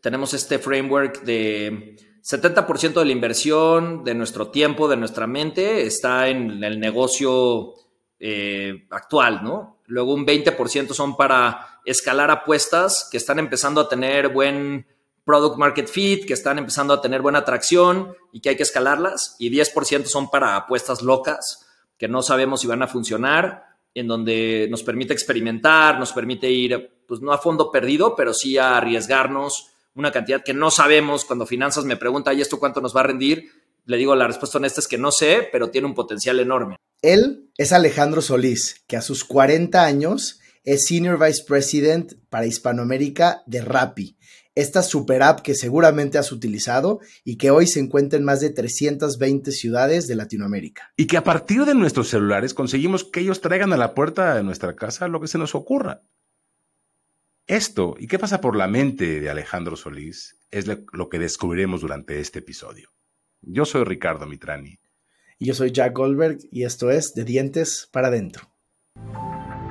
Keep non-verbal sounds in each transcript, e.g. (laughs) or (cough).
tenemos este framework de 70% de la inversión, de nuestro tiempo, de nuestra mente, está en el negocio eh, actual, ¿no? Luego un 20% son para escalar apuestas que están empezando a tener buen product market fit, que están empezando a tener buena atracción y que hay que escalarlas. Y 10% son para apuestas locas que no sabemos si van a funcionar, en donde nos permite experimentar, nos permite ir, pues no a fondo perdido, pero sí a arriesgarnos una cantidad que no sabemos. Cuando finanzas me pregunta, ¿y esto cuánto nos va a rendir? Le digo, la respuesta honesta es que no sé, pero tiene un potencial enorme. Él es Alejandro Solís, que a sus 40 años es Senior Vice President para Hispanoamérica de Rappi, esta super app que seguramente has utilizado y que hoy se encuentra en más de 320 ciudades de Latinoamérica. Y que a partir de nuestros celulares conseguimos que ellos traigan a la puerta de nuestra casa lo que se nos ocurra. Esto, ¿y qué pasa por la mente de Alejandro Solís? Es lo que descubriremos durante este episodio. Yo soy Ricardo Mitrani y yo soy Jack Goldberg y esto es De Dientes para Adentro.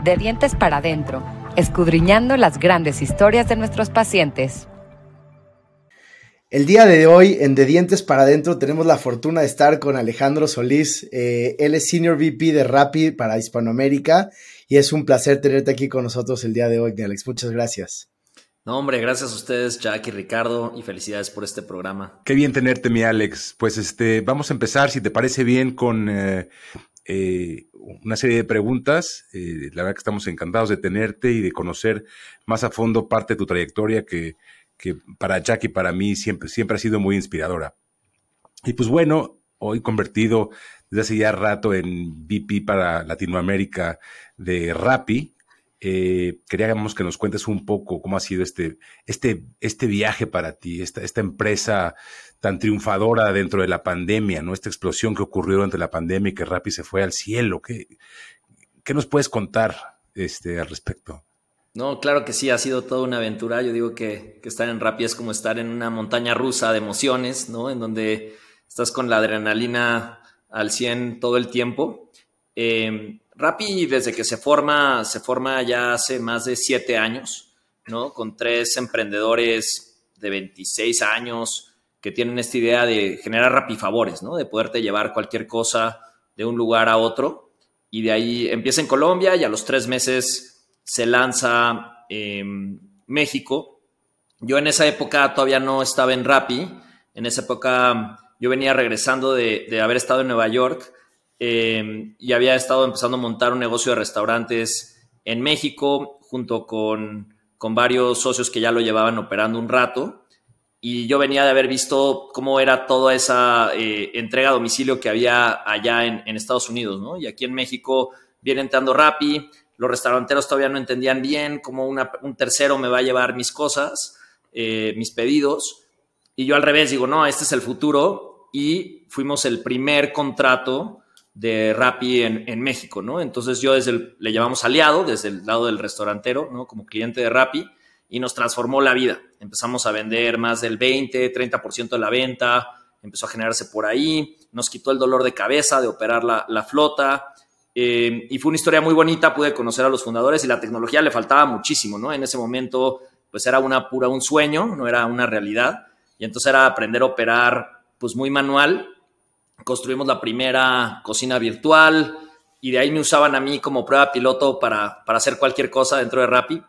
De Dientes para Adentro, escudriñando las grandes historias de nuestros pacientes. El día de hoy en De Dientes para Adentro tenemos la fortuna de estar con Alejandro Solís. Eh, él es Senior VP de Rappi para Hispanoamérica y es un placer tenerte aquí con nosotros el día de hoy, Alex. Muchas gracias. No, hombre, gracias a ustedes, Jack y Ricardo, y felicidades por este programa. Qué bien tenerte, mi Alex. Pues este, vamos a empezar, si te parece bien, con eh, eh, una serie de preguntas. Eh, la verdad que estamos encantados de tenerte y de conocer más a fondo parte de tu trayectoria que, que para Jack y para mí siempre, siempre ha sido muy inspiradora. Y pues bueno, hoy convertido desde hace ya rato en VP para Latinoamérica de Rappi, eh, queríamos que nos cuentes un poco cómo ha sido este, este, este viaje para ti, esta, esta empresa tan triunfadora dentro de la pandemia, ¿no? Esta explosión que ocurrió durante la pandemia y que Rappi se fue al cielo. ¿Qué, qué nos puedes contar este, al respecto? No, claro que sí, ha sido toda una aventura. Yo digo que, estar en Rappi es como estar en una montaña rusa de emociones, ¿no? En donde estás con la adrenalina al 100 todo el tiempo. Eh, Rappi desde que se forma, se forma ya hace más de siete años, ¿no? Con tres emprendedores de 26 años que tienen esta idea de generar Rappi favores, ¿no? De poderte llevar cualquier cosa de un lugar a otro. Y de ahí empieza en Colombia y a los tres meses se lanza en México. Yo en esa época todavía no estaba en Rappi. En esa época yo venía regresando de, de haber estado en Nueva York eh, y había estado empezando a montar un negocio de restaurantes en México junto con, con varios socios que ya lo llevaban operando un rato. Y yo venía de haber visto cómo era toda esa eh, entrega a domicilio que había allá en, en, Estados Unidos, ¿no? Y aquí en México viene entrando Rappi, los restauranteros todavía no entendían bien cómo un tercero me va a llevar mis cosas, eh, mis pedidos. Y yo al revés digo, no, este es el futuro. Y fuimos el primer contrato de Rappi en, México, ¿no? Entonces yo desde le llamamos aliado, desde el lado del restaurantero, ¿no? Como cliente de Rappi, y nos transformó la vida. Empezamos a vender más del 20, 30% de la venta, empezó a generarse por ahí, nos quitó el dolor de cabeza de operar la, flota, eh, y fue una historia muy bonita, pude conocer a los fundadores y la tecnología le faltaba muchísimo, ¿no? En ese momento, pues era una pura un sueño, no era una realidad, y entonces era aprender a operar, pues muy manual, construimos la primera cocina virtual y de ahí me usaban a mí como prueba piloto para, hacer cualquier cosa dentro de Rappi.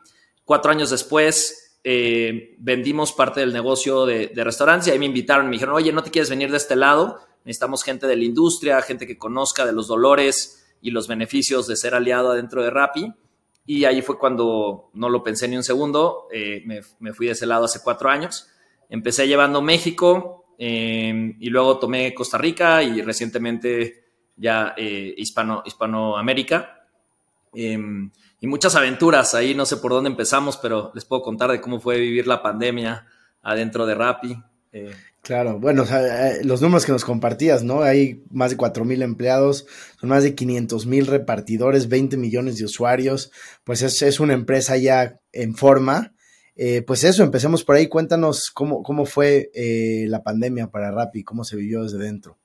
Cuatro años después eh, vendimos parte del negocio de, restaurantes y ahí me invitaron me dijeron, oye, ¿no te quieres venir de este lado? Necesitamos gente de la industria, gente que conozca de los dolores y los beneficios de ser aliado dentro de Rappi. Y ahí fue cuando no lo pensé ni un segundo, eh, me, me fui de ese lado hace cuatro años. Empecé llevando México, Em, y luego tomé Costa Rica y recientemente ya eh, Hispano, Hispanoamérica. Em, y muchas aventuras ahí, no sé por dónde empezamos, pero les puedo contar de cómo fue vivir la pandemia adentro de Rappi. Claro, bueno, eh, los números que nos compartías, ¿no? Hay más de 4 mil empleados, son más de 500 mil repartidores, 20 millones de usuarios, pues es, es una empresa ya en forma eh, pues eso, empecemos por ahí. Cuéntanos cómo, cómo fue eh, la pandemia para Rappi, cómo se vivió desde dentro.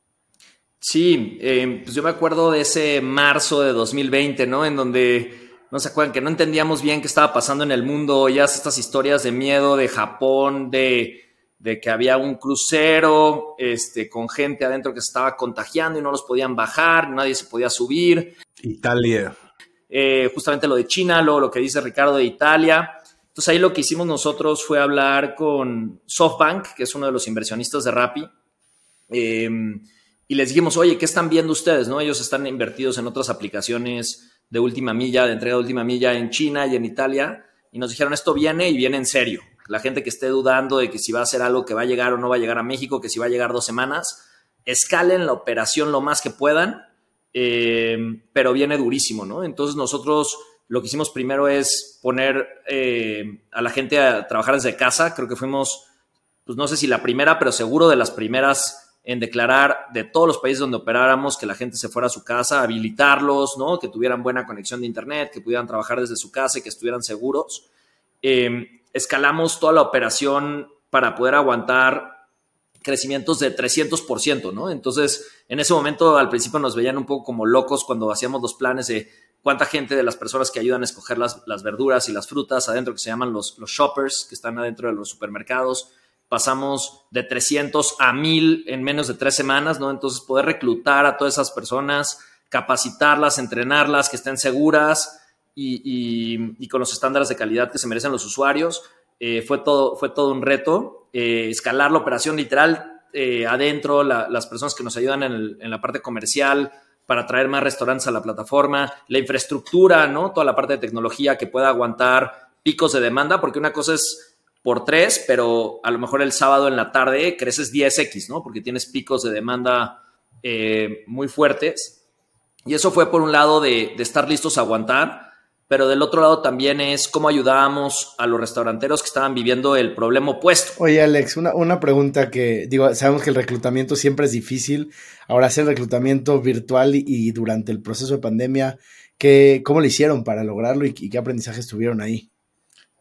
Sí, pues yo me acuerdo de ese marzo de 2020, ¿no? En donde no se acuerdan que no entendíamos bien qué estaba pasando en el mundo, ya estas historias de miedo de Japón, de, de que había un crucero este, con gente adentro que se estaba contagiando y no los podían bajar, nadie se podía subir. Italia. Eh, justamente lo de China, luego lo que dice Ricardo de Italia. Entonces ahí lo que hicimos nosotros fue hablar con SoftBank, que es uno de los inversionistas de Rappi, eh, y les dijimos, oye, ¿qué están viendo ustedes? ¿No? Ellos están invertidos en otras aplicaciones de última milla, de entrega de última milla en China y en Italia, y nos dijeron, esto viene y viene en serio. La gente que esté dudando de que si va a ser algo que va a llegar o no va a llegar a México, que si va a llegar dos semanas, escalen la operación lo más que puedan, eh, pero viene durísimo, ¿no? Entonces nosotros lo que hicimos primero es poner eh, a la gente a trabajar desde casa. Creo que fuimos, pues no sé si la primera, pero seguro de las primeras en declarar de todos los países donde operáramos que la gente se fuera a su casa, habilitarlos, ¿no? Que tuvieran buena conexión de internet, que pudieran trabajar desde su casa y que estuvieran seguros. Eh, escalamos toda la operación para poder aguantar crecimientos de 300%, ¿no? Entonces, en ese momento al principio nos veían un poco como locos cuando hacíamos los planes de cuánta gente de las personas que ayudan a escoger las, las verduras y las frutas adentro, que se llaman los, los shoppers, que están adentro de los supermercados, pasamos de 300 a 1000 en menos de tres semanas, ¿no? Entonces, poder reclutar a todas esas personas, capacitarlas, entrenarlas, que estén seguras y, con los estándares de calidad que se merecen los usuarios. Eh, fue, todo, fue todo un reto. Eh, escalar la operación literal eh, adentro, las personas que nos ayudan en, la parte comercial para traer más restaurantes a la plataforma, la infraestructura, ¿no? Toda la parte de tecnología que pueda aguantar picos de demanda, porque una cosa es por tres, pero a lo mejor el sábado en la tarde creces 10x, ¿no? Porque tienes picos de demanda muy fuertes. Y eso fue por un lado de, de, estar listos a aguantar, pero del otro lado también es cómo ayudábamos a los restauranteros que estaban viviendo el problema opuesto. Oye, Alex, una, una pregunta que, digo, sabemos que el reclutamiento siempre es difícil. Ahora hacer reclutamiento virtual y, y durante el proceso de pandemia, ¿qué, ¿cómo lo hicieron para lograrlo y, y qué aprendizajes tuvieron ahí?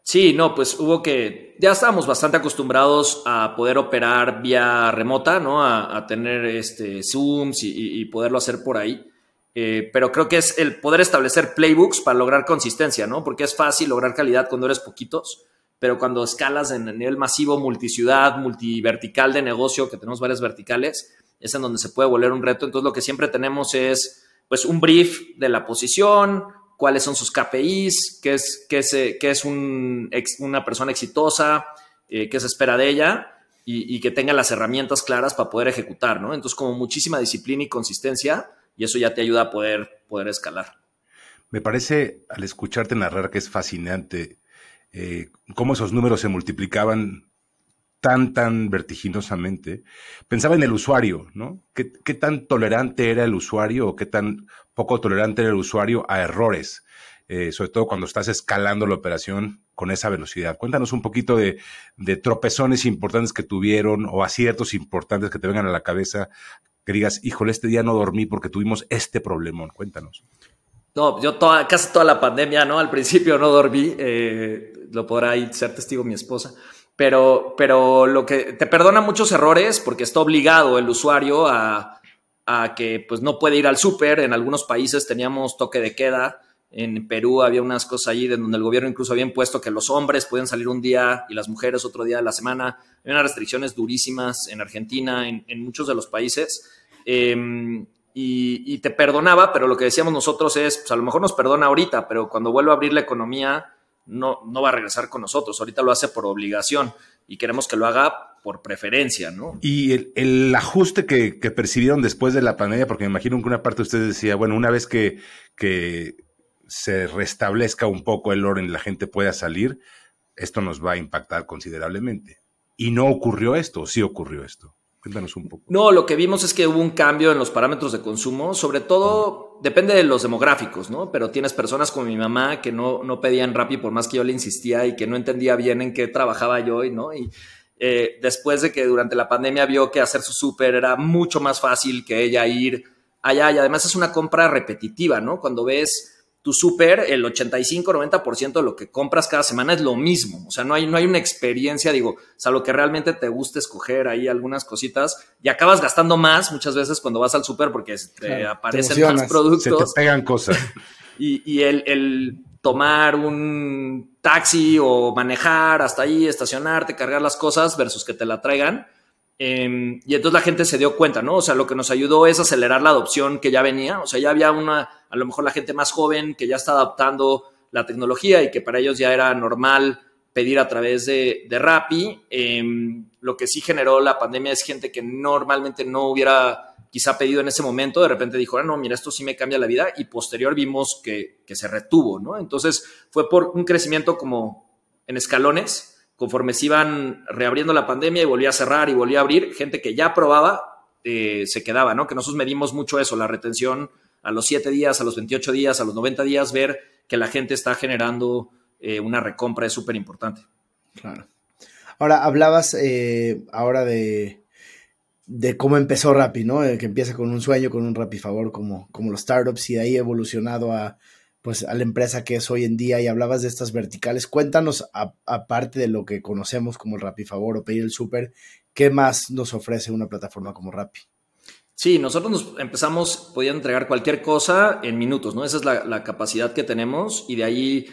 Sí, no, pues hubo que, ya estábamos bastante acostumbrados a poder operar vía remota, ¿no? A, a tener este, Zooms y, y, poderlo hacer por ahí. Eh, pero creo que es el poder establecer playbooks para lograr consistencia, ¿no? Porque es fácil lograr calidad cuando eres poquitos, pero cuando escalas en el nivel masivo, multiciudad, multivertical de negocio, que tenemos varias verticales, es en donde se puede volver un reto. Entonces lo que siempre tenemos es, pues, un brief de la posición, cuáles son sus KPIs, qué es, qué es, qué es un, una persona exitosa, eh, qué se espera de ella y, y, que tenga las herramientas claras para poder ejecutar, ¿no? Entonces, como muchísima disciplina y consistencia, y eso ya te ayuda a poder, poder escalar. Me parece, al escucharte narrar, que es fascinante eh, cómo esos números se multiplicaban tan, tan vertiginosamente, pensaba en el usuario, ¿no? ¿Qué, ¿Qué, tan tolerante era el usuario o qué tan poco tolerante era el usuario a errores? Eh, sobre todo cuando estás escalando la operación con esa velocidad. Cuéntanos un poquito de, tropezones importantes que tuvieron o aciertos importantes que te vengan a la cabeza, que digas, híjole, este día no dormí porque tuvimos este problemón. Cuéntanos. No, yo toda, casi toda la pandemia, ¿no? Al principio no dormí, eh, lo podrá ser testigo mi esposa pero, pero lo que te perdona muchos errores porque está obligado el usuario a, a que pues no puede ir al súper. En algunos países teníamos toque de queda. En Perú había unas cosas allí de donde el gobierno incluso había impuesto que los hombres pueden salir un día y las mujeres otro día de la semana. Hay unas restricciones durísimas en Argentina, en, muchos de los países. Eh, y, te perdonaba, pero lo que decíamos nosotros es, pues a lo mejor nos perdona ahorita, pero cuando vuelva a abrir la economía, no, no va a regresar con nosotros. Ahorita lo hace por obligación y queremos que lo haga por preferencia, ¿no? Y el, el ajuste que, que, percibieron después de la pandemia, porque me imagino que una parte de ustedes decía, bueno, una vez que se restablezca un poco el orden y la gente pueda salir, esto nos va a impactar considerablemente. Y no ocurrió esto, sí ocurrió esto. Cuéntanos un poco. No, lo que vimos es que hubo un cambio en los parámetros de consumo, sobre todo depende de los demográficos, ¿no? Pero tienes personas como mi mamá que no, no pedían Rappi por más que yo le insistía y que no entendía bien en qué trabajaba yo, ¿no? Y eh, después de que durante la pandemia vio que hacer su súper era mucho más fácil que ella ir allá y además es una compra repetitiva, ¿no? Cuando ves tu súper, el 85-90% de lo que compras cada semana es lo mismo. O sea, no hay, no hay una experiencia, digo, salvo que realmente te guste escoger ahí algunas cositas y acabas gastando más muchas veces cuando vas al súper porque te claro, aparecen te más productos. Se te pegan cosas. (laughs) y, y el, el, tomar un taxi o manejar hasta ahí, estacionarte, cargar las cosas versus que te la traigan. Em, y entonces la gente se dio cuenta, ¿no? O sea, lo que nos ayudó es acelerar la adopción que ya venía. O sea, ya había una, a lo mejor la gente más joven que ya está adaptando la tecnología y que para ellos ya era normal pedir a través de, de Rappi. Em, lo que sí generó la pandemia es gente que normalmente no hubiera quizá pedido en ese momento, de repente dijo, ah, no, mira, esto sí me cambia la vida, y posterior vimos que, que se retuvo, ¿no? Entonces fue por un crecimiento como en escalones, conforme se iban reabriendo la pandemia y volvía a cerrar y volvía a abrir, gente que ya probaba eh, se quedaba, ¿no? Que nosotros medimos mucho eso, la retención a los 7 días, a los 28 días, a los 90 días, ver que la gente está generando eh, una recompra es súper importante. Claro. Ahora, hablabas eh, ahora de, de cómo empezó Rappi, ¿no? Eh, que empieza con un sueño, con un Rappi favor, como, como los startups, y de ahí evolucionado a, pues, a la empresa que es hoy en día, y hablabas de estas verticales. Cuéntanos, aparte de lo que conocemos como el Rappi favor o pedir el súper, ¿qué más nos ofrece una plataforma como Rappi? Sí, nosotros nos empezamos, podían entregar cualquier cosa en minutos, ¿no? Esa es la, la capacidad que tenemos, y de ahí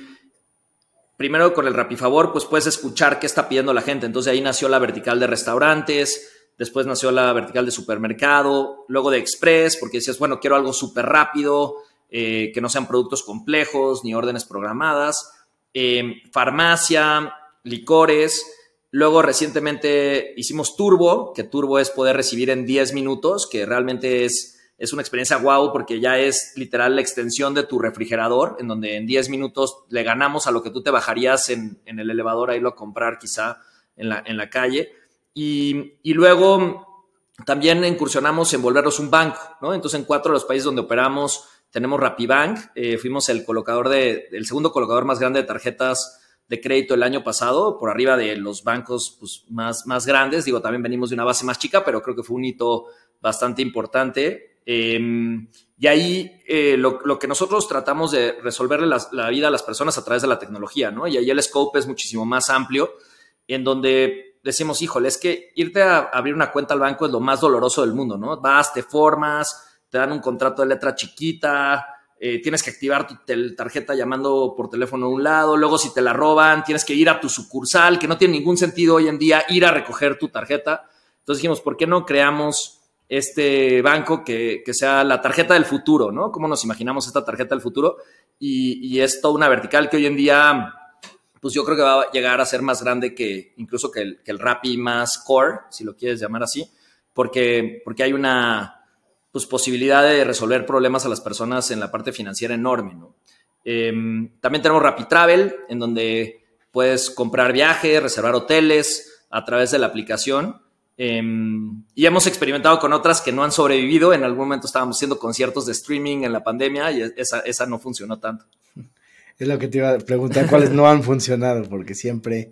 primero con el Rappi Favor, pues puedes escuchar qué está pidiendo la gente. Entonces ahí nació la vertical de restaurantes, después nació la vertical de supermercado, luego de Express, porque decías, bueno, quiero algo súper rápido, eh, que no sean productos complejos ni órdenes programadas, em, farmacia, licores. Luego recientemente hicimos Turbo, que Turbo es poder recibir en 10 minutos, que realmente es, es una experiencia guau porque ya es literal la extensión de tu refrigerador, en donde en 10 minutos le ganamos a lo que tú te bajarías en, en el elevador a irlo a comprar quizá en la, en la calle. Y, luego también incursionamos en volvernos un banco, ¿no? Entonces, en cuatro de los países donde operamos tenemos Rapibank, eh, fuimos el colocador de, el segundo colocador más grande de tarjetas de crédito el año pasado, por arriba de los bancos pues, más, más grandes. Digo, también venimos de una base más chica, pero creo que fue un hito bastante importante. Em, y ahí eh, lo, que nosotros tratamos de resolverle la, la, vida a las personas a través de la tecnología, ¿no? Y ahí el scope es muchísimo más amplio, en donde decimos, híjole, es que irte a abrir una cuenta al banco es lo más doloroso del mundo, ¿no? Vas, te formas, te dan un contrato de letra chiquita, eh, tienes que activar tu tarjeta llamando por teléfono a un lado, luego si te la roban, tienes que ir a tu sucursal, que no tiene ningún sentido hoy en día ir a recoger tu tarjeta. Entonces dijimos, ¿por qué no creamos este banco que, sea la tarjeta del futuro, ¿no? ¿Cómo nos imaginamos esta tarjeta del futuro? Y, y es toda una vertical que hoy en día pues yo creo que va a llegar a ser más grande que incluso que el, que Rappi más core, si lo quieres llamar así, porque, porque hay una pues, posibilidad de resolver problemas a las personas en la parte financiera enorme. ¿no? Em, también tenemos Rappi Travel, en donde puedes comprar viajes, reservar hoteles a través de la aplicación. Em, y hemos experimentado con otras que no han sobrevivido. En algún momento estábamos haciendo conciertos de streaming en la pandemia y esa no funcionó tanto. Es lo que te iba a preguntar, cuáles no han funcionado, porque siempre,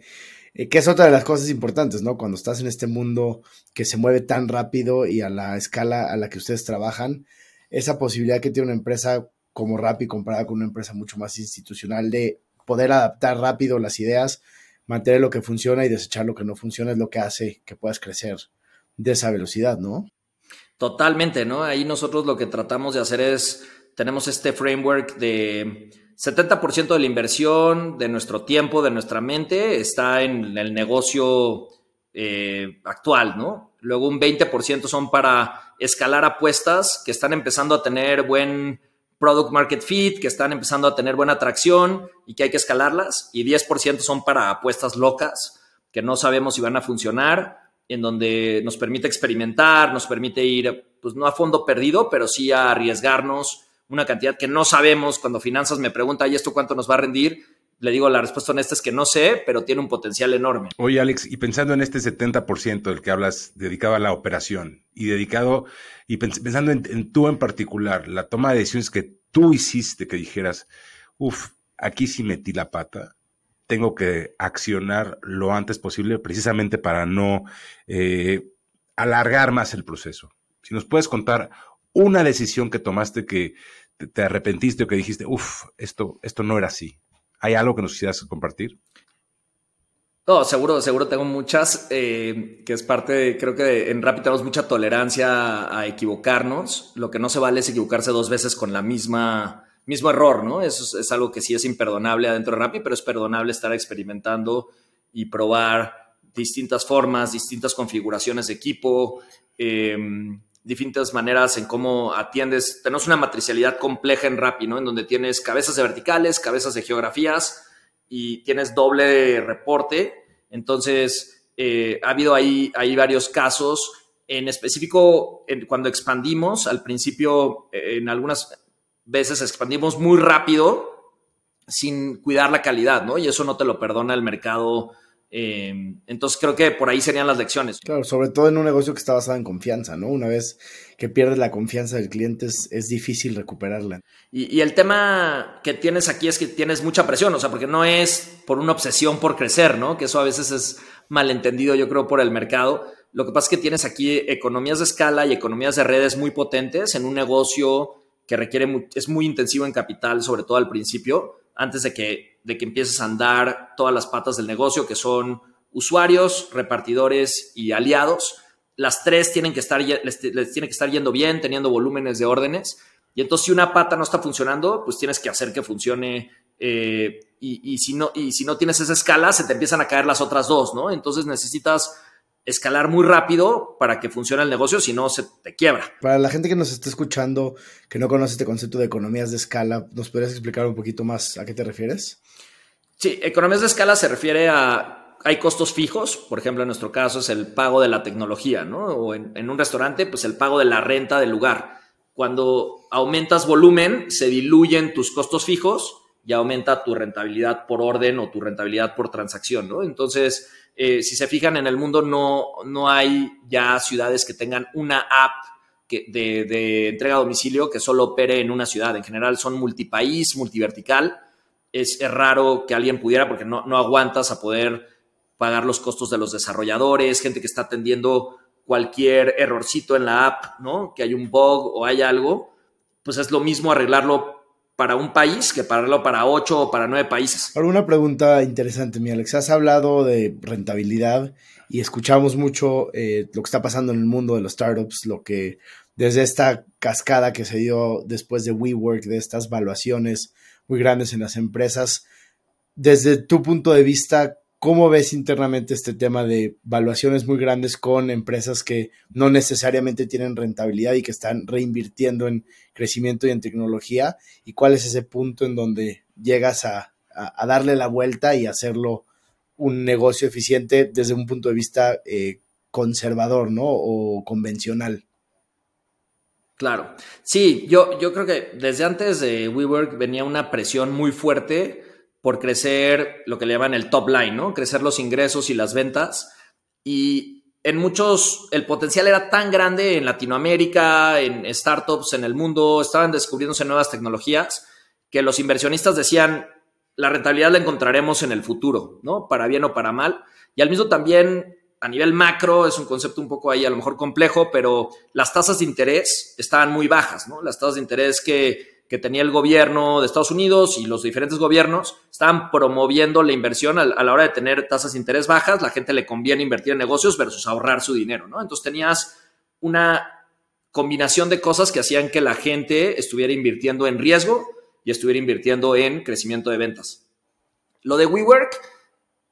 eh, que es otra de las cosas importantes, ¿no? Cuando estás en este mundo que se mueve tan rápido y a la escala a la que ustedes trabajan, esa posibilidad que tiene una empresa como Rappi comparada con una empresa mucho más institucional de poder adaptar rápido las ideas, mantener lo que funciona y desechar lo que no funciona es lo que hace que puedas crecer de esa velocidad, ¿no? Totalmente, ¿no? Ahí nosotros lo que tratamos de hacer es, tenemos este framework de 70% de la inversión, de nuestro tiempo, de nuestra mente, está en el negocio eh, actual, ¿no? Luego un 20% son para escalar apuestas que están empezando a tener buen product market fit, que están empezando a tener buena atracción y que hay que escalarlas. Y 10% son para apuestas locas que no sabemos si van a funcionar, en donde nos permite experimentar, nos permite ir, pues no a fondo perdido, pero sí a arriesgarnos una cantidad que no sabemos. Cuando finanzas me pregunta, ¿y esto cuánto nos va a rendir? Le digo, la respuesta honesta es que no sé, pero tiene un potencial enorme. Oye, Alex, y pensando en este 70% del que hablas dedicado a la operación y dedicado, y pensando en, tú en particular, la toma de decisiones que tú hiciste, que dijeras, uff, aquí sí metí la pata, tengo que accionar lo antes posible precisamente para no eh, alargar más el proceso. Si nos puedes contar una decisión que tomaste que te, arrepentiste o que dijiste, uff, esto, esto no era así? ¿Hay algo que nos quisieras compartir? No, seguro, seguro tengo muchas, eh, que es parte de, creo que en Rappi tenemos mucha tolerancia a equivocarnos. Lo que no se vale es equivocarse dos veces con la misma mismo error, ¿no? Eso es, algo que sí es imperdonable adentro de Rappi, pero es perdonable estar experimentando y probar distintas formas, distintas configuraciones de equipo, em, distintas maneras en cómo atiendes. Tenemos una matricialidad compleja en Rappi. En donde tienes cabezas de verticales, cabezas de geografías y tienes doble reporte. Entonces, eh, ha habido ahí, ahí varios casos. En específico, cuando expandimos, al principio, eh, en algunas veces expandimos muy rápido sin cuidar la calidad, ¿no? Y eso no te lo perdona el mercado. Eh, entonces creo que por ahí serían las lecciones. Claro, sobre todo en un negocio que está basado en confianza, ¿no? Una vez que pierdes la confianza del cliente es, difícil recuperarla. Y, y, el tema que tienes aquí es que tienes mucha presión, o sea, porque no es por una obsesión por crecer, ¿no? Que eso a veces es malentendido, yo creo, por el mercado. Lo que pasa es que tienes aquí economías de escala y economías de redes muy potentes en un negocio que requiere, es muy intensivo en capital, sobre todo al principio, antes de que, de que empieces a andar todas las patas del negocio, que son usuarios, repartidores y aliados. Las tres tienen que estar, les, tiene que estar yendo bien, teniendo volúmenes de órdenes. Y entonces, si una pata no está funcionando, pues tienes que hacer que funcione. Eh, y, y, si no, y si no tienes esa escala, se te empiezan a caer las otras dos, ¿no? Entonces necesitas escalar muy rápido para que funcione el negocio, si no se te quiebra. Para la gente que nos está escuchando, que no conoce este concepto de economías de escala, ¿nos podrías explicar un poquito más a qué te refieres? Sí, economías de escala se refiere a, hay costos fijos, por ejemplo, en nuestro caso es el pago de la tecnología, ¿no? O en, en un restaurante, pues el pago de la renta del lugar. Cuando aumentas volumen, se diluyen tus costos fijos y aumenta tu rentabilidad por orden o tu rentabilidad por transacción, ¿no? Entonces, eh, si se fijan en el mundo, no, no hay ya ciudades que tengan una app de, entrega a domicilio que solo opere en una ciudad. En general son multipaís, multivertical. Es, es raro que alguien pudiera porque no, no aguantas a poder pagar los costos de los desarrolladores, gente que está atendiendo cualquier errorcito en la app, ¿no? Que hay un bug o hay algo, pues es lo mismo arreglarlo para un país que pararlo para ocho o para nueve países. Ahora, una pregunta interesante, mi Alex. Has hablado de rentabilidad y escuchamos mucho eh, lo que está pasando en el mundo de los startups, lo que desde esta cascada que se dio después de WeWork, de estas valuaciones muy grandes en las empresas. Desde tu punto de vista, ¿Cómo ves internamente este tema de valuaciones muy grandes con empresas que no necesariamente tienen rentabilidad y que están reinvirtiendo en crecimiento y en tecnología? ¿Y cuál es ese punto en donde llegas a, darle la vuelta y hacerlo un negocio eficiente desde un punto de vista eh, conservador, ¿no? O convencional. Claro. Sí, yo, yo creo que desde antes de WeWork venía una presión muy fuerte por crecer lo que le llaman el top line, ¿no? Crecer los ingresos y las ventas. Y en muchos, el potencial era tan grande en Latinoamérica, en startups, en el mundo, estaban descubriéndose nuevas tecnologías, que los inversionistas decían, la rentabilidad la encontraremos en el futuro, ¿no? Para bien o para mal. Y al mismo también, a nivel macro, es un concepto un poco ahí a lo mejor complejo, pero las tasas de interés estaban muy bajas, ¿no? Las tasas de interés que que tenía el gobierno de Estados Unidos y los diferentes gobiernos estaban promoviendo la inversión a, la hora de tener tasas de interés bajas, la gente le conviene invertir en negocios versus ahorrar su dinero, ¿no? Entonces tenías una combinación de cosas que hacían que la gente estuviera invirtiendo en riesgo y estuviera invirtiendo en crecimiento de ventas. Lo de WeWork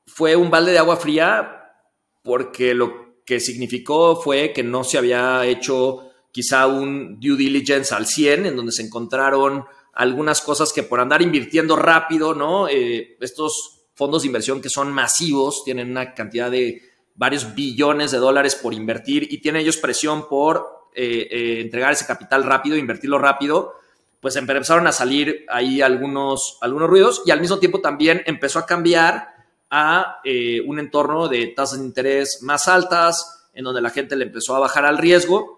fue un balde de agua fría porque lo que significó fue que no se había hecho quizá un due diligence al 100, en donde se encontraron algunas cosas que por andar invirtiendo rápido, ¿no? Eh, estos fondos de inversión que son masivos, tienen una cantidad de varios billones de dólares por invertir y tienen ellos presión por eh, eh, entregar ese capital rápido, invertirlo rápido, pues empezaron a salir ahí algunos, algunos ruidos y al mismo tiempo también empezó a cambiar a un entorno de tasas de interés más altas, en donde la gente le empezó a bajar al riesgo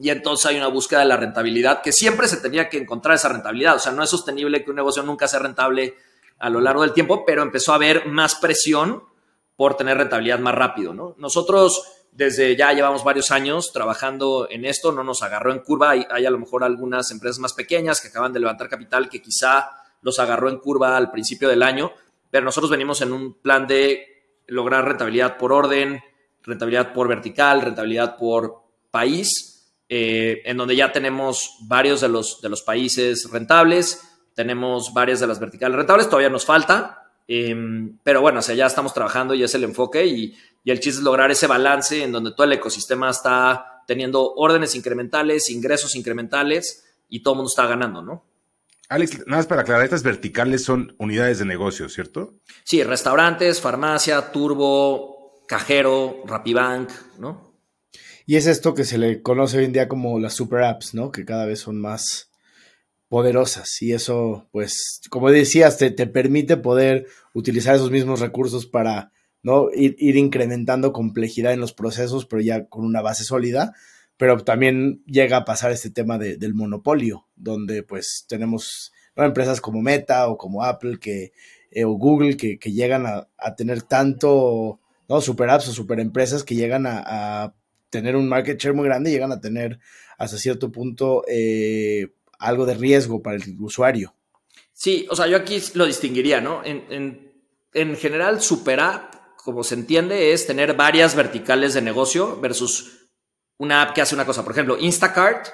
y entonces hay una búsqueda de la rentabilidad, que siempre se tenía que encontrar esa rentabilidad. O sea, no es sostenible que un negocio nunca sea rentable a lo largo del tiempo, pero empezó a haber más presión por tener rentabilidad más rápido. ¿no? Nosotros desde ya llevamos varios años trabajando en esto, no nos agarró en curva. Hay, hay a lo mejor algunas empresas más pequeñas que acaban de levantar capital que quizá los agarró en curva al principio del año, pero nosotros venimos en un plan de lograr rentabilidad por orden, rentabilidad por vertical, rentabilidad por país eh, en donde ya tenemos varios de los, de los países rentables. tenemos varias de las verticales rentables, todavía nos falta, em, pero bueno, o sea, ya estamos trabajando y es el enfoque y, y el chiste es lograr ese balance en donde todo el ecosistema está teniendo órdenes incrementales, ingresos incrementales y todo el mundo está ganando, ¿no? Alex, nada más para aclarar, estas verticales son unidades de negocio, ¿cierto? Sí, restaurantes, farmacia, turbo, cajero, Rapibank, ¿no? Y es esto que se le conoce hoy en día como las super apps, ¿no? Que cada vez son más poderosas. Y eso, pues, como decías, te, te permite poder utilizar esos mismos recursos para ¿no? Ir, incrementando complejidad en los procesos, pero ya con una base sólida. Pero también llega a pasar este tema de, del monopolio, donde pues tenemos empresas como Meta o como Apple que, eh, o Google que, llegan a, tener tanto, ¿no? Super apps o super empresas que llegan a, tener un market share muy grande llegan a tener hasta cierto punto eh, algo de riesgo para el usuario. Sí, o sea, yo aquí lo distinguiría, ¿no? En, en, en general, super app como se entiende, es tener varias verticales de negocio versus una app que hace una cosa. Por ejemplo, Instacart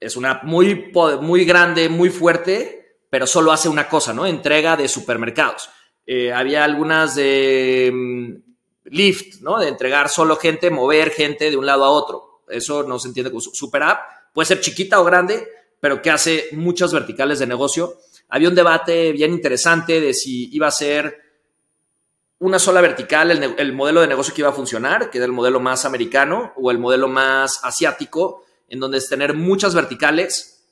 es una app muy, muy grande, muy fuerte, pero solo hace una cosa, ¿no? Entrega de supermercados. Eh, había algunas de um, Lyft, ¿no? De entregar solo gente, mover gente de un lado a otro. Eso no se entiende como super app. Puede ser chiquita o grande, pero que hace muchas verticales de negocio. Había un debate bien interesante de si iba a ser una sola vertical, el, el, modelo de negocio que iba a funcionar, que era el modelo más americano o el modelo más asiático, en donde es tener muchas verticales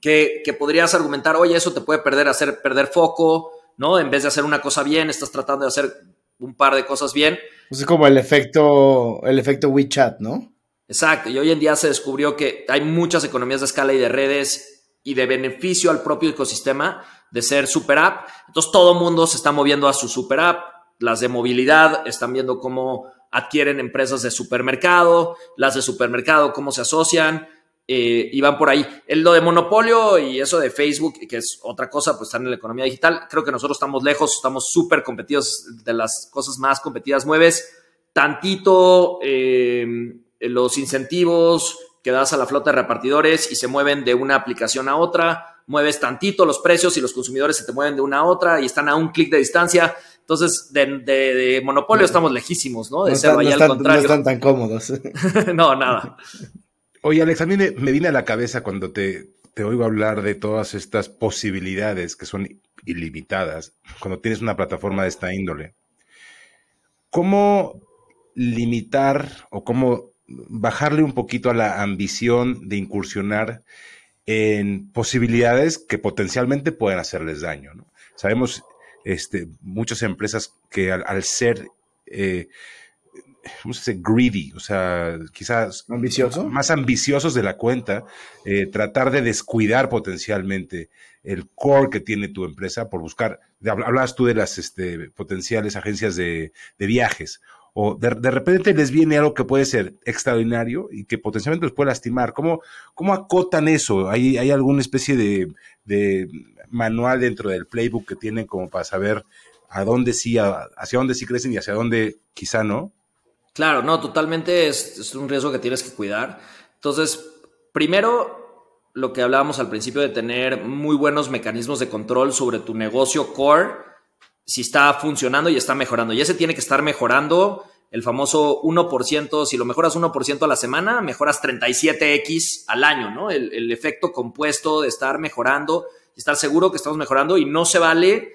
que, que, podrías argumentar, oye, eso te puede perder, hacer perder foco, ¿no? En vez de hacer una cosa bien, estás tratando de hacer un par de cosas bien. Es como el efecto, el efecto WeChat, ¿no? Exacto, y hoy en día se descubrió que hay muchas economías de escala y de redes y de beneficio al propio ecosistema de ser super app. Entonces todo el mundo se está moviendo a su super app las de movilidad están viendo cómo adquieren empresas de supermercado, las de supermercado, cómo se asocian eh, y van por ahí. El lo de monopolio y eso de Facebook, que es otra cosa, pues están en la economía digital. Creo que nosotros estamos lejos, estamos súper competidos, de las cosas más competidas. Mueves tantito eh, los incentivos que das a la flota de repartidores y se mueven de una aplicación a otra. Mueves tantito los precios y los consumidores se te mueven de una a otra y están a un clic de distancia. Entonces, de, de, de monopolio estamos lejísimos, ¿no? De no ser no al contrario. No están tan cómodos. (laughs) no, nada. Oye, Alex, a mí me, me viene a la cabeza cuando te, te oigo hablar de todas estas posibilidades que son ilimitadas, cuando tienes una plataforma de esta índole. ¿Cómo limitar o cómo bajarle un poquito a la ambición de incursionar en posibilidades que potencialmente pueden hacerles daño? ¿no? Sabemos este, muchas empresas que al, ser, eh, ¿cómo se dice? Greedy, o sea, quizás ¿Ambicioso? más ambiciosos de la cuenta, eh, tratar de descuidar potencialmente el core que tiene tu empresa por buscar, de, hablabas tú de las este, potenciales agencias de, de viajes, o de, de, repente les viene algo que puede ser extraordinario y que potencialmente los puede lastimar. ¿Cómo, cómo acotan eso? ¿Hay, hay alguna especie de, de manual dentro del playbook que tienen como para saber a dónde sí, a, hacia dónde sí crecen y hacia dónde quizá no? Claro, no, totalmente es, un riesgo que tienes que cuidar. Entonces, primero, lo que hablábamos al principio de tener muy buenos mecanismos de control sobre tu negocio core, si está funcionando y está mejorando. Y ese tiene que estar mejorando el famoso 1%, si lo mejoras 1% a la semana, mejoras 37x al año, ¿no? El, el efecto compuesto de estar mejorando estar seguro que estamos mejorando y no se vale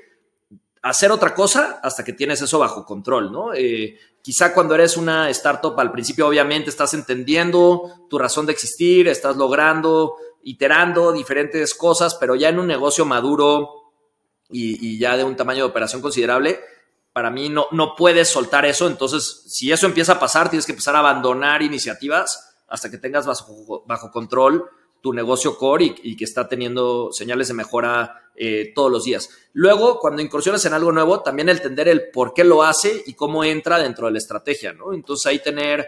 hacer otra cosa hasta que tienes eso bajo control, ¿no? Eh, quizá cuando eres una startup al principio obviamente estás entendiendo tu razón de existir, estás logrando, iterando diferentes cosas, pero ya en un negocio maduro y, ya de un tamaño de operación considerable, para mí no, no puedes soltar eso, entonces si eso empieza a pasar, tienes que empezar a abandonar iniciativas hasta que tengas bajo, bajo control tu negocio core y, que está teniendo señales de mejora eh, todos los días. Luego, cuando incursiones en algo nuevo, también entender el por qué lo hace y cómo entra dentro de la estrategia, ¿no? Entonces ahí tener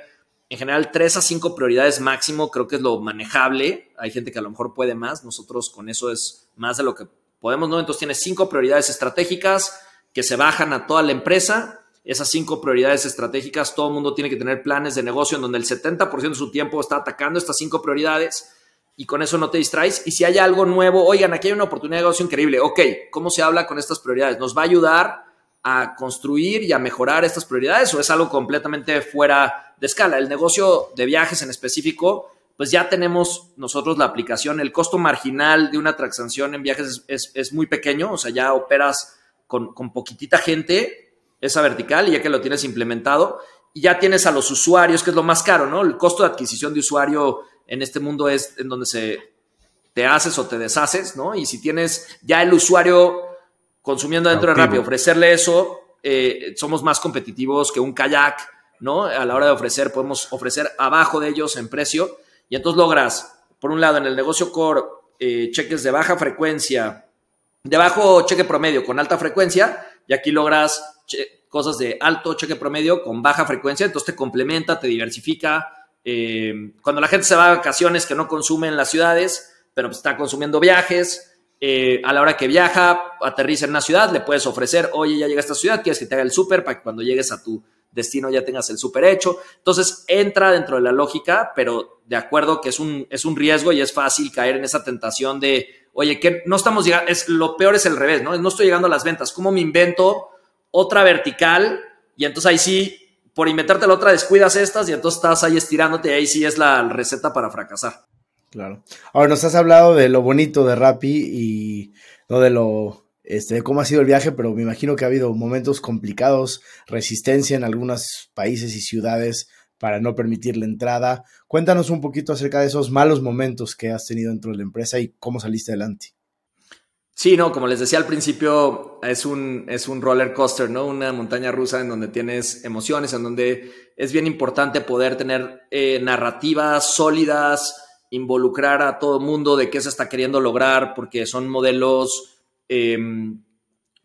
en general tres a cinco prioridades máximo creo que es lo manejable. Hay gente que a lo mejor puede más, nosotros con eso es más de lo que podemos, ¿no? Entonces tienes cinco prioridades estratégicas que se bajan a toda la empresa. Esas cinco prioridades estratégicas, todo el mundo tiene que tener planes de negocio en donde el 70% de su tiempo está atacando estas cinco prioridades y con eso no te distraes. Y si hay algo nuevo, oigan, aquí hay una oportunidad de negocio increíble. Ok, ¿cómo se habla con estas prioridades? ¿Nos va a ayudar a construir y a mejorar estas prioridades o es algo completamente fuera de escala? El negocio de viajes en específico, pues ya tenemos nosotros la aplicación. El costo marginal de una transacción en viajes es, muy pequeño, o sea, ya operas con, con poquitita gente, esa vertical, y ya que lo tienes implementado, y ya tienes a los usuarios, que es lo más caro, ¿no? El costo de adquisición de usuario en este mundo es en donde se te haces o te deshaces, ¿no? Y si tienes ya el usuario consumiendo dentro de Rappi, ofrecerle eso, eh, somos más competitivos que un kayak, ¿no? A la hora de ofrecer, podemos ofrecer abajo de ellos en precio y entonces logras, por un lado, en el negocio core, eh, cheques de baja frecuencia, de bajo cheque promedio con alta frecuencia y aquí logras cosas de alto cheque promedio con baja frecuencia, entonces te complementa, te diversifica, eh, cuando la gente se va a vacaciones que no consume en las ciudades, pero pues, está consumiendo viajes, eh, a la hora que viaja, aterriza en una ciudad, le puedes ofrecer, oye, ya llega a esta ciudad, quieres que te haga el súper para que cuando llegues a tu destino ya tengas el súper hecho. Entonces entra dentro de la lógica, pero de acuerdo que es un, es un riesgo y es fácil caer en esa tentación de, oye, que no estamos llegando, es, lo peor es el revés, ¿no? No estoy llegando a las ventas, ¿cómo me invento otra vertical? Y entonces ahí sí por inventarte la otra descuidas estas y entonces estás ahí estirándote y ahí sí es la receta para fracasar. Claro. Ahora nos has hablado de lo bonito de Rappi y no de lo este, de cómo ha sido el viaje, pero me imagino que ha habido momentos complicados, resistencia en algunos países y ciudades para no permitir la entrada. Cuéntanos un poquito acerca de esos malos momentos que has tenido dentro de la empresa y cómo saliste adelante. Sí, no, como les decía al principio, es un, es un roller coaster, ¿no? Una montaña rusa en donde tienes emociones, en donde es bien importante poder tener eh, narrativas sólidas, involucrar a todo el mundo de qué se está queriendo lograr, porque son modelos em,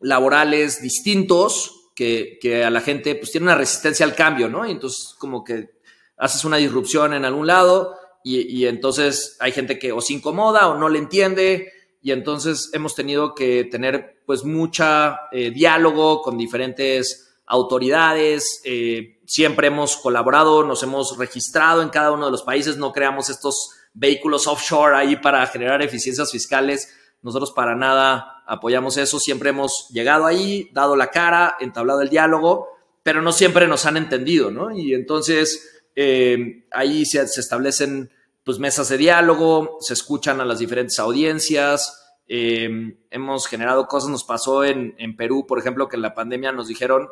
laborales distintos que, que, a la gente pues tiene una resistencia al cambio, ¿no? Y entonces como que haces una disrupción en algún lado y, y entonces hay gente que o se incomoda o no le entiende y entonces hemos tenido que tener pues mucha eh, diálogo con diferentes autoridades, eh, siempre hemos colaborado, nos hemos registrado en cada uno de los países, no creamos estos vehículos offshore ahí para generar eficiencias fiscales, nosotros para nada apoyamos eso, siempre hemos llegado ahí, dado la cara, entablado el diálogo, pero no siempre nos han entendido, ¿no? Y entonces eh, ahí se, se establecen pues mesas de diálogo, se escuchan a las diferentes audiencias, eh, hemos generado cosas, nos pasó en, Perú, por ejemplo, que en la pandemia nos dijeron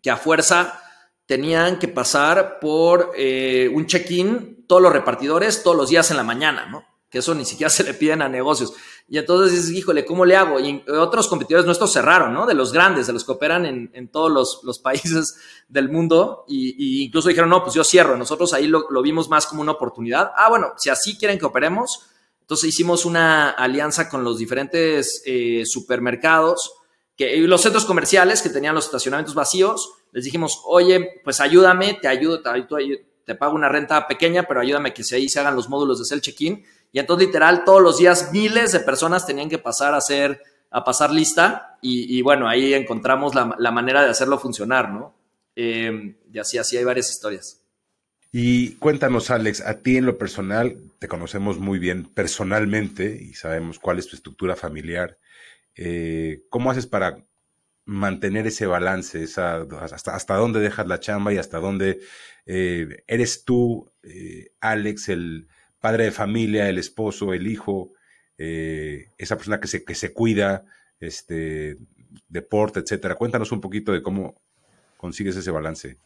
que a fuerza tenían que pasar por eh, un check-in todos los repartidores todos los días en la mañana, ¿no? Eso ni siquiera (laughs) se le piden a negocios. Y entonces dices, híjole, ¿cómo le hago? Y otros competidores nuestros cerraron, ¿no? De los grandes, de los que operan en, todos los, (laughs) países del mundo. Y, incluso dijeron, no, pues yo cierro. Nosotros ahí lo, vimos más como una oportunidad. Ah, bueno, si así quieren que operemos. Entonces hicimos una alianza con los diferentes eh, supermercados, que, los centros comerciales que tenían los estacionamientos vacíos. Les dijimos, oye, pues ayúdame, te ayudo, te, pago una renta pequeña, pero ayúdame que ahí se hagan los módulos de self check-in y entonces, literal, todos los días miles de personas tenían que pasar a hacer, a pasar lista. Y, bueno, ahí encontramos la, manera de hacerlo funcionar, ¿no? Eh, y así, así hay varias historias. Y cuéntanos, Alex, a ti en lo personal, te conocemos muy bien personalmente y sabemos cuál es tu estructura familiar. Eh, ¿Cómo haces para mantener ese balance, esa, hasta, hasta dónde dejas la chamba y hasta dónde eh, eres tú, Alex, el, padre de familia, el esposo, el hijo, eh, esa persona que se, que se cuida, este, deporte, etcétera. Cuéntanos un poquito de cómo consigues ese balance.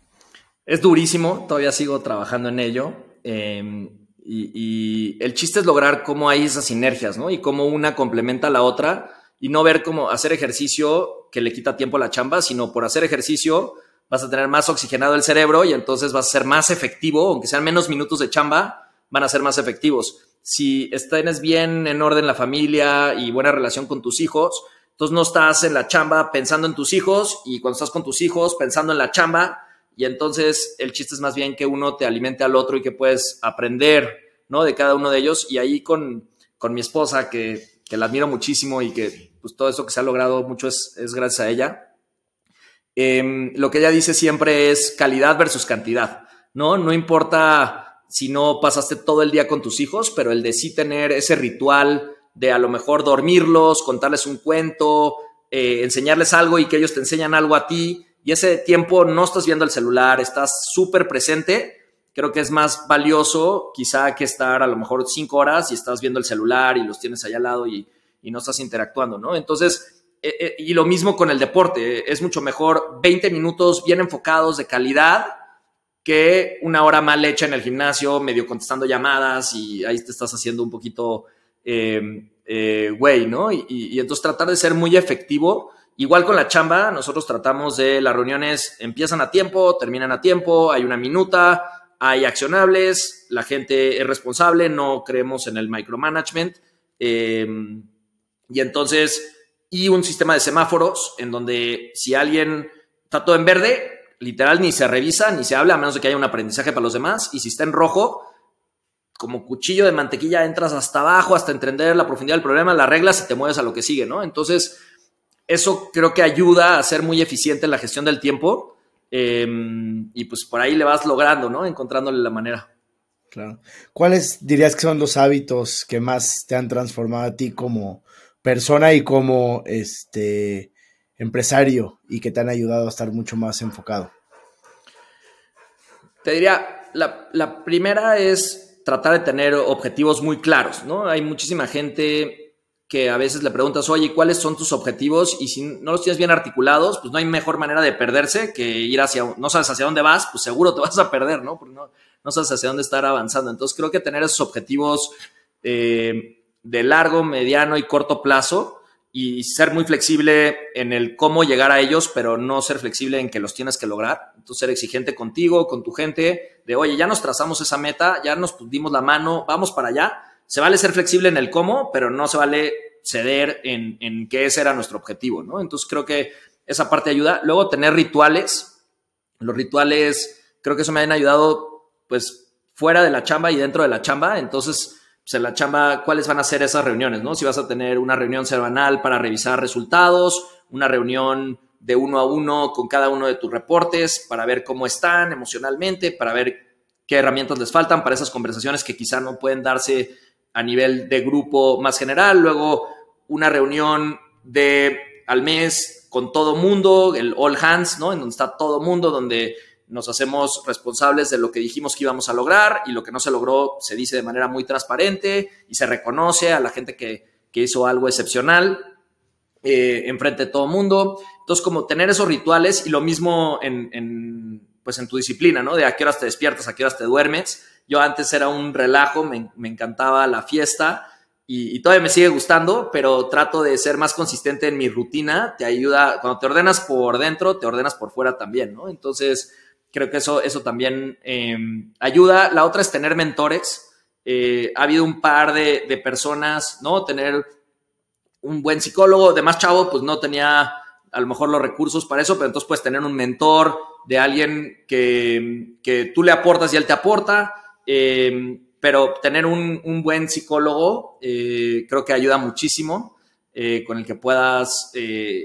Es durísimo, todavía sigo trabajando en ello. Em, y, el chiste es lograr cómo hay esas sinergias, ¿no? Y cómo una complementa a la otra y no ver cómo hacer ejercicio que le quita tiempo a la chamba, sino por hacer ejercicio vas a tener más oxigenado el cerebro y entonces vas a ser más efectivo, aunque sean menos minutos de chamba, van a ser más efectivos. Si tienes bien en orden la familia y buena relación con tus hijos, entonces no estás en la chamba pensando en tus hijos y cuando estás con tus hijos pensando en la chamba y entonces el chiste es más bien que uno te alimente al otro y que puedes aprender, ¿no? De cada uno de ellos y ahí con, con mi esposa que, que, la admiro muchísimo y que pues todo eso que se ha logrado mucho es, es gracias a ella. Em, lo que ella dice siempre es calidad versus cantidad, ¿no? No importa si no pasaste todo el día con tus hijos, pero el de sí tener ese ritual de a lo mejor dormirlos, contarles un cuento, eh, enseñarles algo y que ellos te enseñan algo a ti, y ese tiempo no estás viendo el celular, estás súper presente, creo que es más valioso quizá que estar a lo mejor cinco horas y estás viendo el celular y los tienes allá al lado y, no estás interactuando, ¿no? Entonces, eh, eh, y lo mismo con el deporte, es mucho mejor 20 minutos bien enfocados de calidad que una hora mal hecha en el gimnasio, medio contestando llamadas y ahí te estás haciendo un poquito em, eh, güey, ¿no? Y, y, entonces tratar de ser muy efectivo. Igual con la chamba, nosotros tratamos de las reuniones empiezan a tiempo, terminan a tiempo, hay una minuta, hay accionables, la gente es responsable, no creemos en el micromanagement. Eh, y entonces, y un sistema de semáforos en donde si alguien está todo en verde, literal ni se revisa ni se habla, a menos de que haya un aprendizaje para los demás. Y si está en rojo, como cuchillo de mantequilla, entras hasta abajo, hasta entender la profundidad del problema, las reglas y te mueves a lo que sigue, ¿no? Entonces, eso creo que ayuda a ser muy eficiente en la gestión del tiempo. Em, y pues por ahí le vas logrando, ¿no? Encontrándole la manera. Claro. ¿Cuáles dirías que son los hábitos que más te han transformado a ti como, persona y como este empresario y que te han ayudado a estar mucho más enfocado? Te diría, la, primera es tratar de tener objetivos muy claros, ¿no? Hay muchísima gente que a veces le preguntas, oye, ¿cuáles son tus objetivos? Y si no los tienes bien articulados, pues no hay mejor manera de perderse que ir hacia, no sabes hacia dónde vas, pues seguro te vas a perder, ¿no? Porque no, no sabes hacia dónde estar avanzando. Entonces creo que tener esos objetivos eh, de largo, mediano y corto plazo y ser muy flexible en el cómo llegar a ellos, pero no ser flexible en que los tienes que lograr. Entonces, ser exigente contigo, con tu gente, de oye, ya nos trazamos esa meta, ya nos dimos la mano, vamos para allá. Se vale ser flexible en el cómo, pero no se vale ceder en, en que ese era nuestro objetivo, ¿no? Entonces, creo que esa parte ayuda. Luego, tener rituales. Los rituales, creo que eso me han ayudado, pues, fuera de la chamba y dentro de la chamba. Entonces, en la chamba, cuáles van a ser esas reuniones, ¿no? Si vas a tener una reunión semanal para revisar resultados, una reunión de uno a uno con cada uno de tus reportes para ver cómo están emocionalmente, para ver qué herramientas les faltan para esas conversaciones que quizá no pueden darse a nivel de grupo más general. Luego, una reunión de al mes con todo mundo, el all hands, ¿no? En donde está todo mundo, donde nos hacemos responsables de lo que dijimos que íbamos a lograr y lo que no se logró se dice de manera muy transparente y se reconoce a la gente que, hizo algo excepcional eh, enfrente de todo mundo. Entonces, como tener esos rituales y lo mismo en, pues en tu disciplina, ¿no? De a qué horas te despiertas, a qué horas te duermes. Yo antes era un relajo, me, encantaba la fiesta y, y, todavía me sigue gustando, pero trato de ser más consistente en mi rutina. Te ayuda, cuando te ordenas por dentro, te ordenas por fuera también, ¿no? Entonces, Creo que eso, eso también em, ayuda. La otra es tener mentores. Eh, ha habido un par de, personas, ¿no? Tener un buen psicólogo. De más chavo, pues no tenía a lo mejor los recursos para eso, pero entonces puedes tener un mentor de alguien que, que tú le aportas y él te aporta. Em, pero tener un, buen psicólogo eh, creo que ayuda muchísimo, eh, con el que puedas,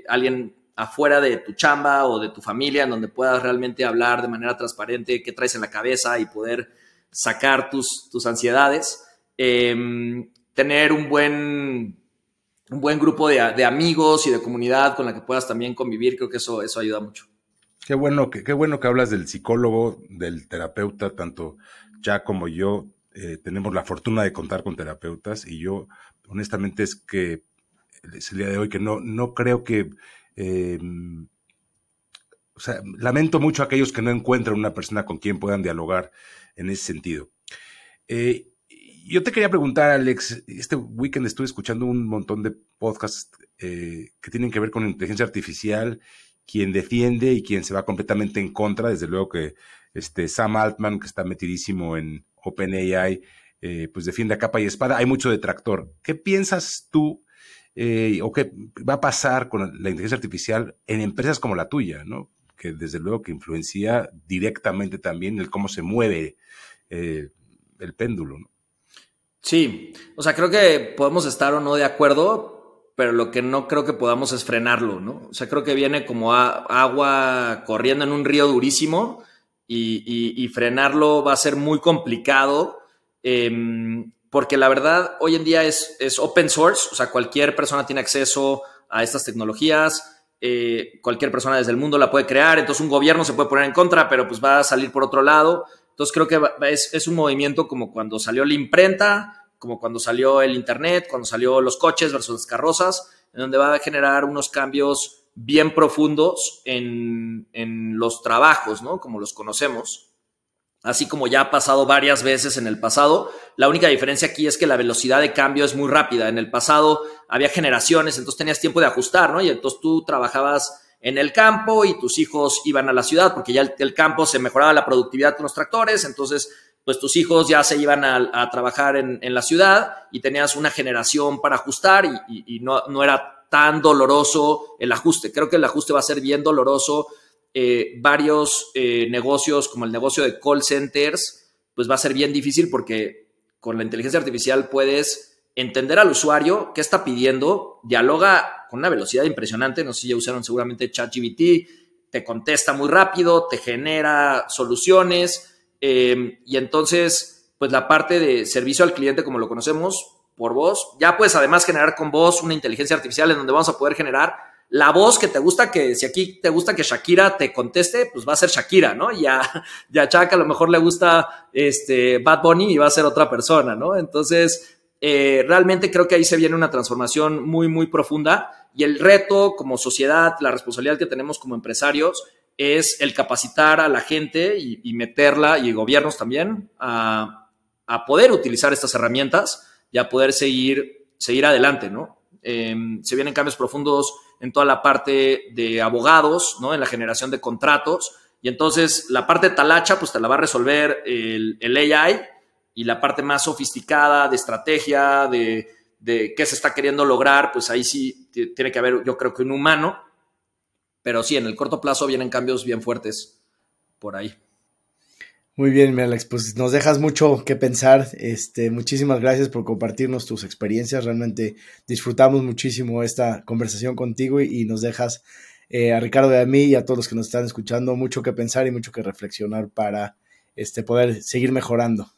alguien afuera de tu chamba o de tu familia, en donde puedas realmente hablar de manera transparente qué traes en la cabeza y poder sacar tus, tus ansiedades. Em, tener un buen, un buen grupo de, amigos y de comunidad con la que puedas también convivir, creo que eso, eso ayuda mucho. Qué bueno, que, qué bueno que hablas del psicólogo, del terapeuta, tanto ya como yo eh, tenemos la fortuna de contar con terapeutas y yo honestamente es que es el día de hoy que no, no creo que Em, o sea, lamento mucho a aquellos que no encuentran una persona con quien puedan dialogar en ese sentido. Eh, yo te quería preguntar, Alex, este weekend estuve escuchando un montón de podcasts eh, que tienen que ver con inteligencia artificial, quien defiende y quien se va completamente en contra, desde luego que este Sam Altman, que está metidísimo en OpenAI, eh, pues defiende a capa y espada, hay mucho detractor. ¿Qué piensas tú eh, o qué va a pasar con la inteligencia artificial en empresas como la tuya, ¿no? Que desde luego que influencia directamente también el cómo se mueve eh, el péndulo, ¿no? Sí, o sea, creo que podemos estar o no de acuerdo, pero lo que no creo que podamos es frenarlo, ¿no? O sea, creo que viene como agua corriendo en un río durísimo y, frenarlo va a ser muy complicado. Em, porque la verdad hoy en día es, es, open source, o sea, cualquier persona tiene acceso a estas tecnologías, eh, cualquier persona desde el mundo la puede crear, entonces un gobierno se puede poner en contra, pero pues va a salir por otro lado. Entonces creo que es, es un movimiento como cuando salió la imprenta, como cuando salió el Internet, cuando salió los coches versus las carrozas, en donde va a generar unos cambios bien profundos en, en los trabajos, ¿no? Como los conocemos así como ya ha pasado varias veces en el pasado. La única diferencia aquí es que la velocidad de cambio es muy rápida. En el pasado había generaciones, entonces tenías tiempo de ajustar, ¿no? Y entonces tú trabajabas en el campo y tus hijos iban a la ciudad porque ya el, campo se mejoraba la productividad con los tractores, entonces pues tus hijos ya se iban a, trabajar en, la ciudad y tenías una generación para ajustar y, no, no era tan doloroso el ajuste. Creo que el ajuste va a ser bien doloroso eh, varios eh, negocios, como el negocio de call centers, pues va a ser bien difícil porque con la inteligencia artificial puedes entender al usuario qué está pidiendo, dialoga con una velocidad impresionante, no sé si ya usaron seguramente ChatGPT, te contesta muy rápido, te genera soluciones em, y entonces, pues la parte de servicio al cliente como lo conocemos por voz, ya puedes además generar con voz una inteligencia artificial en donde vamos a poder generar la voz que te gusta que, si aquí te gusta que Shakira te conteste, pues va a ser Shakira, ¿no? Y a, (laughs) y a a lo mejor le gusta este Bad Bunny y va a ser otra persona, ¿no? Entonces, eh, realmente creo que ahí se viene una transformación muy, muy profunda y el reto como sociedad, la responsabilidad que tenemos como empresarios es el capacitar a la gente y, meterla, y gobiernos también, a, a, poder utilizar estas herramientas y a poder seguir, seguir adelante, ¿no? Em, se vienen cambios profundos en toda la parte de abogados, ¿no? En la generación de contratos. Y entonces la parte talacha, pues te la va a resolver el, AI y la parte más sofisticada de estrategia, de, de, qué se está queriendo lograr, pues ahí sí tiene que haber, yo creo que un humano. Pero sí, en el corto plazo vienen cambios bien fuertes por ahí. Muy bien, mi Alex, pues nos dejas mucho que pensar. Este, muchísimas gracias por compartirnos tus experiencias. Realmente disfrutamos muchísimo esta conversación contigo y, nos dejas eh, a Ricardo y a mí y a todos los que nos están escuchando mucho que pensar y mucho que reflexionar para este, poder seguir mejorando.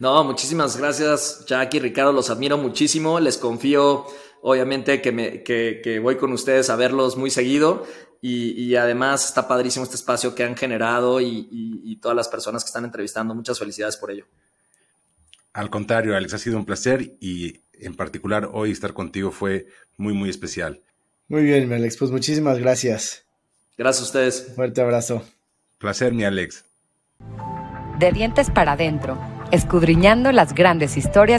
No, muchísimas gracias, Jackie, Ricardo, los admiro muchísimo. Les confío, obviamente, que, me, que, que voy con ustedes a verlos muy seguido y, además está padrísimo este espacio que han generado y, todas las personas que están entrevistando. Muchas felicidades por ello. Al contrario, Alex, ha sido un placer y en particular hoy estar contigo fue muy, muy especial. Muy bien, Alex, pues muchísimas gracias. Gracias a ustedes. Fuerte abrazo. Placer, mi Alex. De dientes para adentro, escudriñando las grandes historias de